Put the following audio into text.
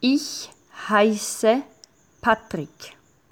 Ich heiße Patrick.